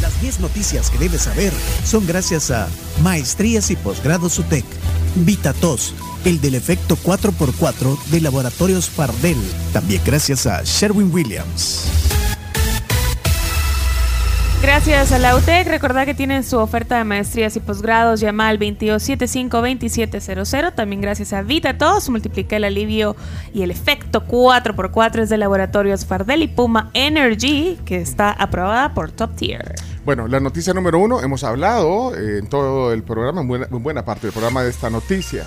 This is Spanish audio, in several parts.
Las 10 noticias que debes saber son gracias a Maestrías y Posgrados UTEC, VitaTos, el del efecto 4x4 de Laboratorios Fardel, también gracias a Sherwin Williams. Gracias a la UTEC. Recordad que tienen su oferta de maestrías y posgrados. Llama al 2275-2700. También gracias a VitaTos. Multiplica el alivio y el efecto 4x4 es de Laboratorios Fardel y Puma Energy, que está aprobada por Top Tier. Bueno, la noticia número uno, hemos hablado eh, en todo el programa, en buena, en buena parte del programa de esta noticia.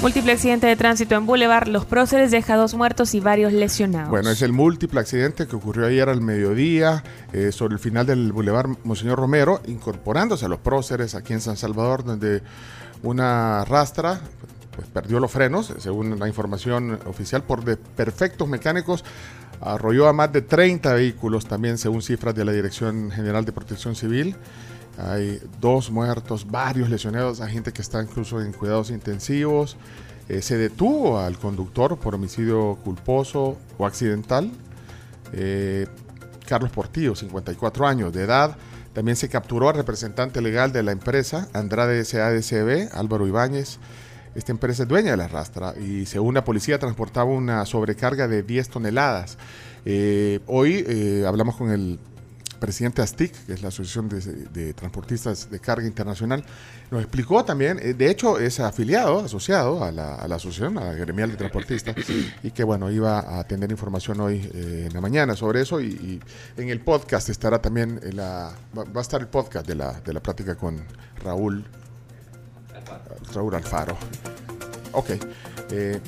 Múltiple accidente de tránsito en Boulevard Los Próceres deja dos muertos y varios lesionados. Bueno, es el múltiple accidente que ocurrió ayer al mediodía eh, sobre el final del Boulevard Monseñor Romero, incorporándose a los próceres aquí en San Salvador, donde una rastra pues, perdió los frenos, según la información oficial, por perfectos mecánicos. Arrolló a más de 30 vehículos, también según cifras de la Dirección General de Protección Civil. Hay dos muertos, varios lesionados, hay gente que está incluso en cuidados intensivos. Eh, se detuvo al conductor por homicidio culposo o accidental. Eh, Carlos Portillo, 54 años de edad. También se capturó al representante legal de la empresa, Andrade SADCB, Álvaro Ibáñez. Esta empresa es dueña de la rastra y según la policía transportaba una sobrecarga de 10 toneladas. Eh, hoy hablamos con el presidente ASTIC, que es la Asociación de, Transportistas de Carga Internacional, nos explicó también, eh, de hecho es afiliado, asociado a la, asociación, a la gremial de transportistas, y que bueno, iba a tener información hoy eh, en la mañana sobre eso y, en el podcast estará también, la, va, a estar el podcast de la, de la plática con Raúl, Raúl Alfaro. Ok. Eh,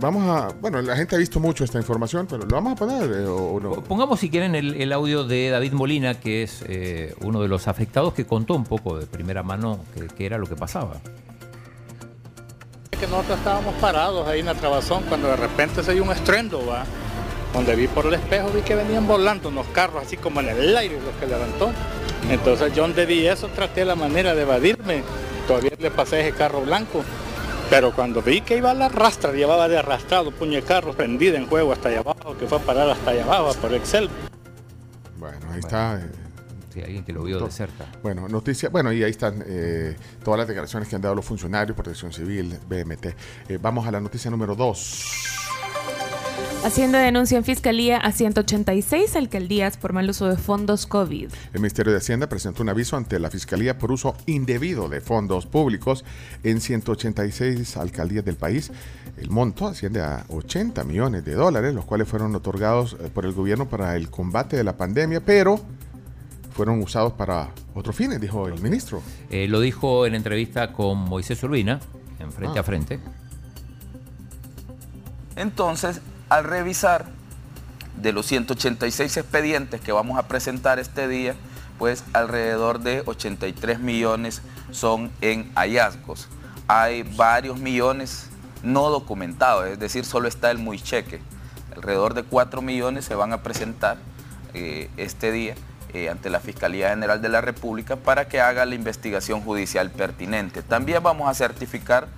vamos a. Bueno, la gente ha visto mucho esta información, pero ¿lo vamos a poner eh, o, no? Pongamos, si quieren, el, audio de David Molina, que es eh, uno de los afectados, que contó un poco de primera mano qué era lo que pasaba. Que nosotros estábamos parados ahí en la trabazón cuando de repente se dio un estruendo, va. Donde vi por el espejo vi que venían volando unos carros así como en el aire los que levantó. Entonces yo donde vi eso traté la manera de evadirme. Todavía le pasé ese carro blanco pero cuando vi que iba a la rastra, llevaba de arrastrado, puñe carro prendida en juego hasta allá abajo, que fue a parar hasta allá abajo por Excel. Bueno, ahí está. Eh, sí, alguien que lo vio de cerca. Bueno, noticia, bueno, y ahí están eh, todas las declaraciones que han dado los funcionarios, Protección Civil, BMT. Eh, vamos a la noticia número 2. Hacienda denuncia en Fiscalía a 186 alcaldías por mal uso de fondos COVID. El Ministerio de Hacienda presentó un aviso ante la Fiscalía por uso indebido de fondos públicos en 186 alcaldías del país. El monto asciende a 80 millones de dólares, los cuales fueron otorgados eh, por el gobierno para el combate de la pandemia, pero fueron usados para otros fines, dijo el ministro. Eh, lo dijo en entrevista con Moisés Urbina, en frente ah. a frente. Entonces, al revisar de los 186 expedientes que vamos a presentar este día, pues alrededor de 83 millones son en hallazgos. Hay varios millones no documentados, es decir, solo está el muy cheque. Alrededor de 4 millones se van a presentar eh, este día eh, ante la Fiscalía General de la República para que haga la investigación judicial pertinente. También vamos a certificar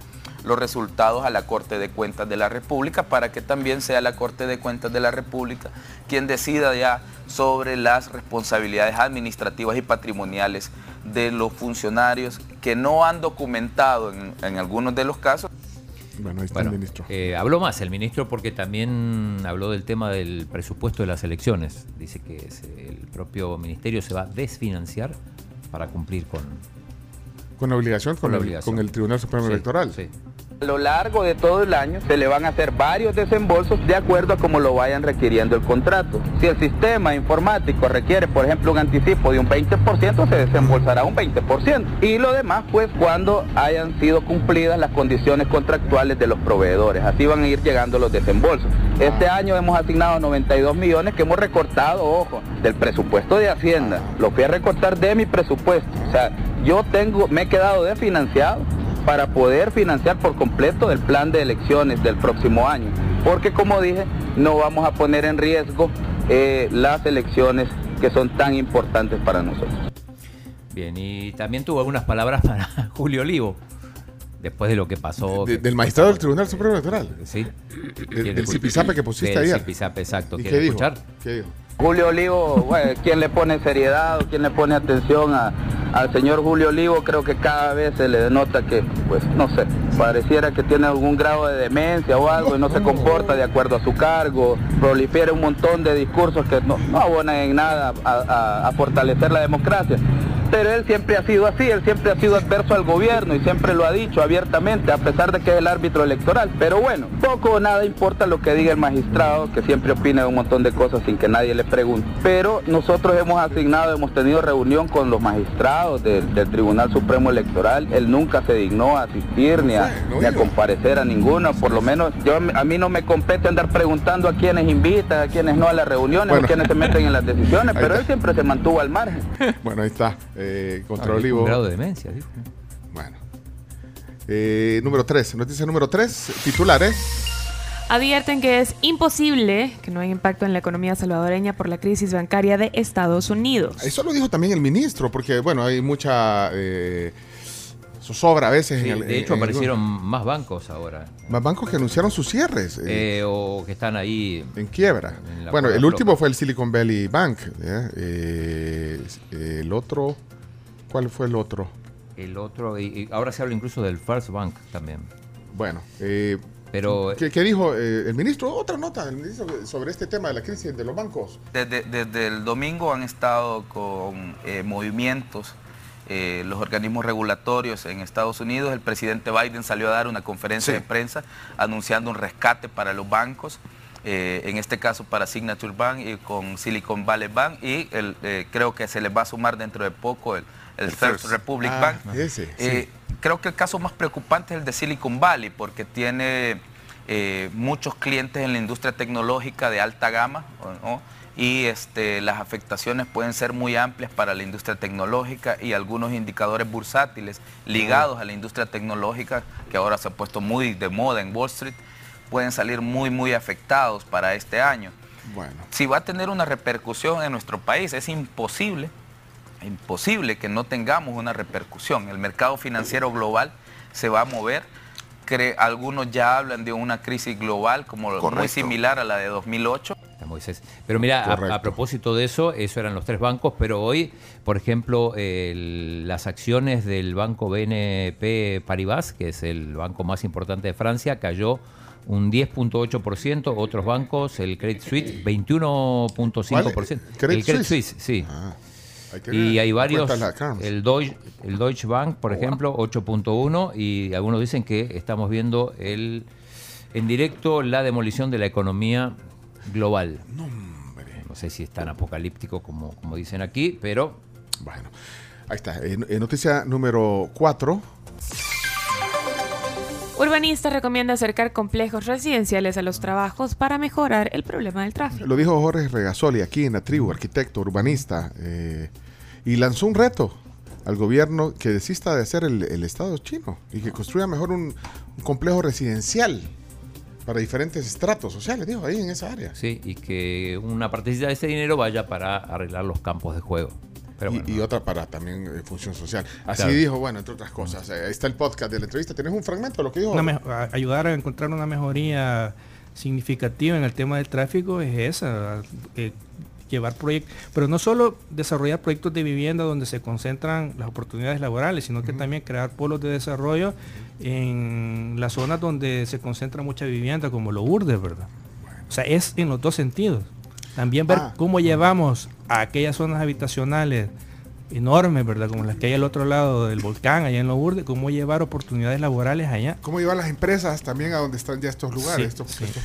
los resultados a la Corte de Cuentas de la República para que también sea la Corte de Cuentas de la República quien decida ya sobre las responsabilidades administrativas y patrimoniales de los funcionarios que no han documentado en, algunos de los casos. Bueno, ahí está el ministro. Eh, habló más el ministro porque también habló del tema del presupuesto de las elecciones. Dice que el propio ministerio se va a desfinanciar para cumplir con... Con la obligación, con, el, con el Tribunal Supremo Electoral. Sí. A lo largo de todo el año se le van a hacer varios desembolsos de acuerdo a cómo lo vayan requiriendo el contrato. Si el sistema informático requiere, por ejemplo, un anticipo de un 20%, se desembolsará un 20%. Y lo demás, pues, cuando hayan sido cumplidas las condiciones contractuales de los proveedores. Así van a ir llegando los desembolsos. Este año hemos asignado 92 millones que hemos recortado, ojo, del presupuesto de Hacienda. Lo fui a recortar de mi presupuesto. O sea, yo tengo, me he quedado desfinanciado para poder financiar por completo el plan de elecciones del próximo año. Porque como dije, no vamos a poner en riesgo eh, las elecciones que son tan importantes para nosotros. Bien, y también tuvo algunas palabras para Julio Olivo, después de lo que pasó. del magistrado del Tribunal Supremo Electoral. Sí. El, el que pusiste ayer. El exacto. ¿Quiere escuchar? ¿Qué dijo? Julio Olivo, ¿quién le pone seriedad o quién le pone atención al señor Julio Olivo? Creo que cada vez se le denota que, pues, no sé, pareciera que tiene algún grado de demencia o algo y no se comporta de acuerdo a su cargo, prolifera un montón de discursos que no, abonan en nada a fortalecer la democracia pero él siempre ha sido así, él siempre ha sido adverso al gobierno y siempre lo ha dicho abiertamente, a pesar de que es el árbitro electoral. Pero bueno, poco o nada importa lo que diga el magistrado, que siempre opina un montón de cosas sin que nadie le pregunte. Pero nosotros hemos asignado, hemos tenido reunión con los magistrados del, Tribunal Supremo Electoral, él nunca se dignó a asistir ni a, comparecer a ninguno, por lo menos yo, a mí no me compete andar preguntando a quienes invitan, a quienes no a las reuniones, a quienes se meten en las decisiones, pero él siempre se mantuvo al margen. Bueno, ahí está eh, contra ah, Olivo. Un grado de demencia, Bueno. Eh, número 3, noticia número 3, titulares. Advierten que es imposible que no haya impacto en la economía salvadoreña por la crisis bancaria de Estados Unidos. Eso lo dijo también el ministro, porque bueno, hay mucha eh, zozobra a veces. en el, de hecho, aparecieron más bancos ahora. Más bancos que anunciaron sus cierres. Eh, o que están ahí. En quiebra. bueno, el último fue el Silicon Valley Bank. ¿eh? el otro. ¿Cuál fue el otro? El otro, y, ahora se habla incluso del First Bank también. Bueno, eh, pero... ¿Qué, dijo eh, el ministro? Otra nota sobre este tema de la crisis de los bancos. Desde, el domingo han estado con eh, los organismos regulatorios en Estados Unidos. El presidente Biden salió a dar una conferencia de prensa anunciando un rescate para los bancos. en este caso para Signature Bank y con Silicon Valley Bank y el, creo que se les va a sumar dentro de poco el, el, First, Republic ah, Bank. Eh, creo que el caso más preocupante es el de Silicon Valley, porque tiene eh, muchos clientes en la industria tecnológica de alta gama, y este, las afectaciones pueden ser muy amplias para la industria tecnológica y algunos indicadores bursátiles ligados a la industria tecnológica, que ahora se ha puesto muy de moda en Wall Street, pueden salir muy, muy afectados para este año. Bueno. Si va a tener una repercusión en nuestro país, es imposible imposible que no tengamos una repercusión. El mercado financiero global se va a mover. algunos ya hablan de una crisis global como muy similar a la de 2008. Pero mira, a, propósito de eso, eso eran los tres bancos, pero hoy, por ejemplo, las acciones del banco BNP Paribas, que es el banco más importante de Francia, cayó un 10.8%, otros bancos, el Credit Suisse, 21.5%. El Credit Suisse, sí. Ah y hay varios, el Deutsche, el Deutsche Bank, por ejemplo, 8.1, y algunos dicen que estamos viendo el en directo la demolición de la economía global. No, sé si es tan apocalíptico como, como dicen aquí, pero... Bueno, ahí está. noticia número 4. Urbanista recomienda acercar complejos residenciales a los trabajos para mejorar el problema del tráfico. Lo dijo Jorge Regasoli aquí en la tribu, arquitecto, urbanista, eh, y lanzó un reto al gobierno que desista de hacer el, Estado chino y que construya mejor un, complejo residencial para diferentes estratos sociales, dijo, ahí en esa área. Sí, y que una partecita de ese dinero vaya para arreglar los campos de juego y, otra para también eh, función social. Así dijo, bueno, entre otras cosas. Ahí está el podcast de la entrevista. ¿Tienes un fragmento de lo que dijo? ayudar a encontrar una mejoría significativa en el tema del tráfico es esa, llevar proyectos, pero no solo desarrollar proyectos de vivienda donde se concentran las oportunidades laborales, sino que también crear polos de desarrollo en las zonas donde se concentra mucha vivienda, como lo urdes, ¿verdad? O sea, es en los dos sentidos. También ver ah. cómo llevamos a aquellas zonas habitacionales enormes, ¿verdad? Como las que hay al otro lado del volcán, allá en Lourdes, cómo llevar oportunidades laborales allá. Cómo llevar las empresas también a donde están ya estos lugares.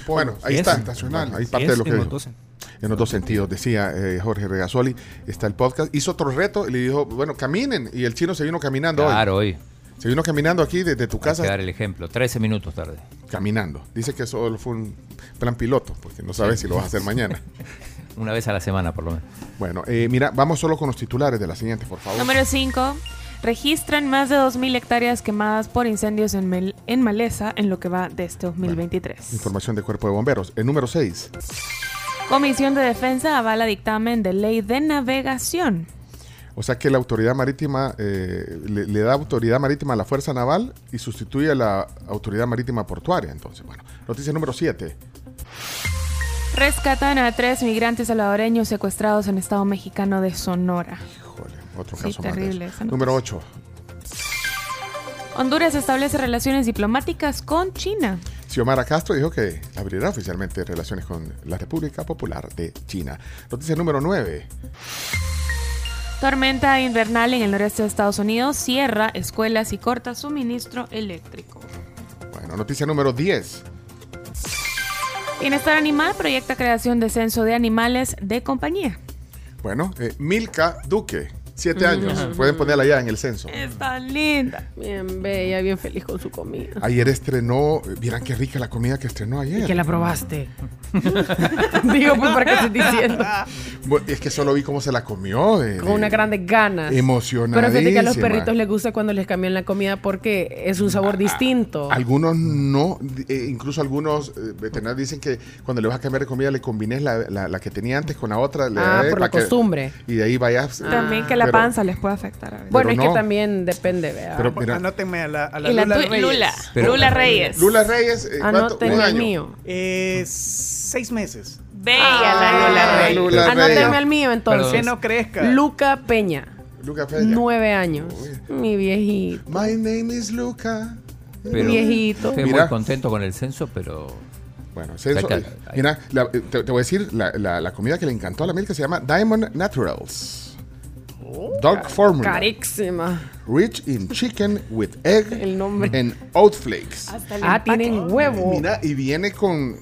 bueno, ahí está, estacional, ahí parte de lo que en los, en los dos sentidos, decía eh, Jorge Regasoli, está el podcast. Hizo otro reto y le dijo, bueno, caminen. Y el chino se vino caminando claro, hoy. Se vino caminando aquí desde tu casa. Hay dar el ejemplo, 13 minutos tarde. Caminando. Dice que eso fue un plan piloto, porque no sabes si lo vas a hacer mañana. Una vez a la semana, por lo menos. Bueno, eh, mira, vamos solo con los titulares de la siguiente, por favor. Número 5. Registran más de 2.000 hectáreas quemadas por incendios en, en maleza en lo que va de este 2023. información del Cuerpo de Bomberos. El número 6. Comisión de Defensa avala dictamen de ley de navegación. O sea que la autoridad marítima eh, le, da autoridad marítima a la Fuerza Naval y sustituye a la autoridad marítima portuaria. Entonces, bueno, noticia número 7. Rescatan a tres migrantes salvadoreños secuestrados en Estado mexicano de Sonora. Híjole, otro Sí, caso más de terrible noticia. Número 8. Honduras establece relaciones diplomáticas con China. Xiomara Castro dijo que abrirá oficialmente relaciones con la República Popular de China. Noticia número 9. Tormenta invernal en el noreste de Estados Unidos cierra escuelas y corta suministro eléctrico. Bueno, noticia número 10. Bienestar Animal proyecta creación de censo de animales de compañía. Bueno, eh, Milka Duque, 7 años. Pueden ponerla ya en el censo. Es tan linda. Bien bella, bien feliz con su comida. Ayer estrenó, eh, vieran qué rica la comida que estrenó ayer. ¿Y que la probaste? Digo, pues, ¿para qué estoy diciendo? Es que solo vi cómo se la comió. de- Con de- unas grandes ganas. Emocionadísima. Pero fíjate que a los perritos les gusta cuando les cambian la comida porque es un Ah, sabor distinto. Algunos no, eh, incluso algunos eh, veterinarios dicen que cuando le vas a cambiar de comida le combines la, la- la que tenía antes con la otra. le- Ah, eh, por la que- costumbre. Y de ahí vayas. También que la pero- panza les puede afectar a veces. Bueno, es no. que también depende, vea. Pero mira, Anótenme a la, a la y la Lula tuya- Reyes. Lula. Pero- Lula Reyes. Lula Reyes, eh, Un el año. mío. Eh, seis meses. Bella Ah, la Lula Reyes. Lula Anótenme Reyes. al mío entonces. Que no crezca. Luca Peña. Luca Peña. Nueve años. Mi viejito. My name is Luca. Pero Viejito. Estoy Mira. muy contento con el censo, pero Bueno, censo, eh, mira, la- eh, te, te voy a decir, la, la- la comida que le encantó a la Milka se llama Diamond Naturals. Dark Formula. Carísima. Rich in chicken with egg El nombre. and oat flakes. Ah, tienen huevo. Mira, y viene con.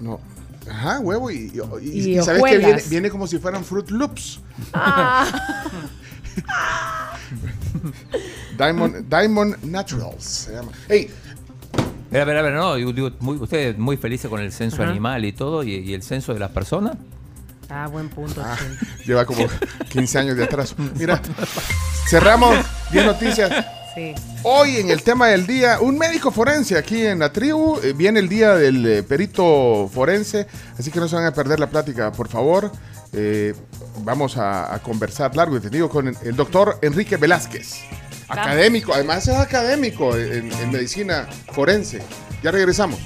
No. Ajá, huevo y, y, y- Y y sabes que viene, viene como si fueran Fruit Loops. Ah, Diamond, Diamond Naturals se llama. Hey, Espera, espera, espera, no, digo, digo, muy- ustedes muy felices con el censo animal y todo, y, y el censo de las personas. Ah, buen punto. ah, sí. lleva como 15 años de atraso. Mira, cerramos 10 noticias. Sí. Hoy en el tema del día, un médico forense aquí en la tribu. eh, viene el día del eh, perito forense, así que no se van a perder la plática, por favor. Eh, vamos a, a conversar largo y tendido con el, el doctor Enrique Velázquez, académico, además es académico en, en medicina forense. Ya regresamos.